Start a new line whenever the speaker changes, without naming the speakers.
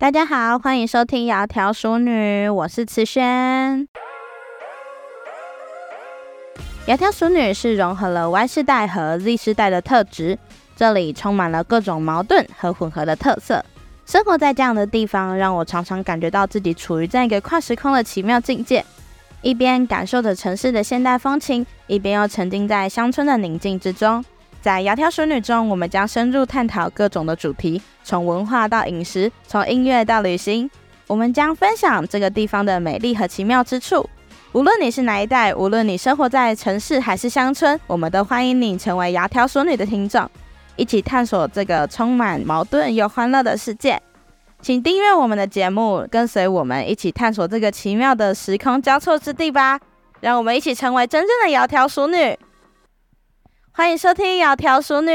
大家好，欢迎收听《窈窕淑女》，我是慈萱。窈窕淑女是融合了 Y 世代和 Z 世代的特质，这里充满了各种矛盾和混合的特色。生活在这样的地方，让我常常感觉到自己处于在一个跨时空的奇妙境界，一边感受着城市的现代风情，一边又沉浸在乡村的宁静之中。在窈窕淑女中，我们将深入探讨各种的主题，从文化到饮食，从音乐到旅行，我们将分享这个地方的美丽和奇妙之处。无论你是哪一代，无论你生活在城市还是乡村，我们都欢迎你成为窈窕淑女的听众，一起探索这个充满矛盾又欢乐的世界。请订阅我们的节目，跟随我们一起探索这个奇妙的时空交错之地吧。让我们一起成为真正的窈窕淑女。欢迎收听《窈窕淑女》。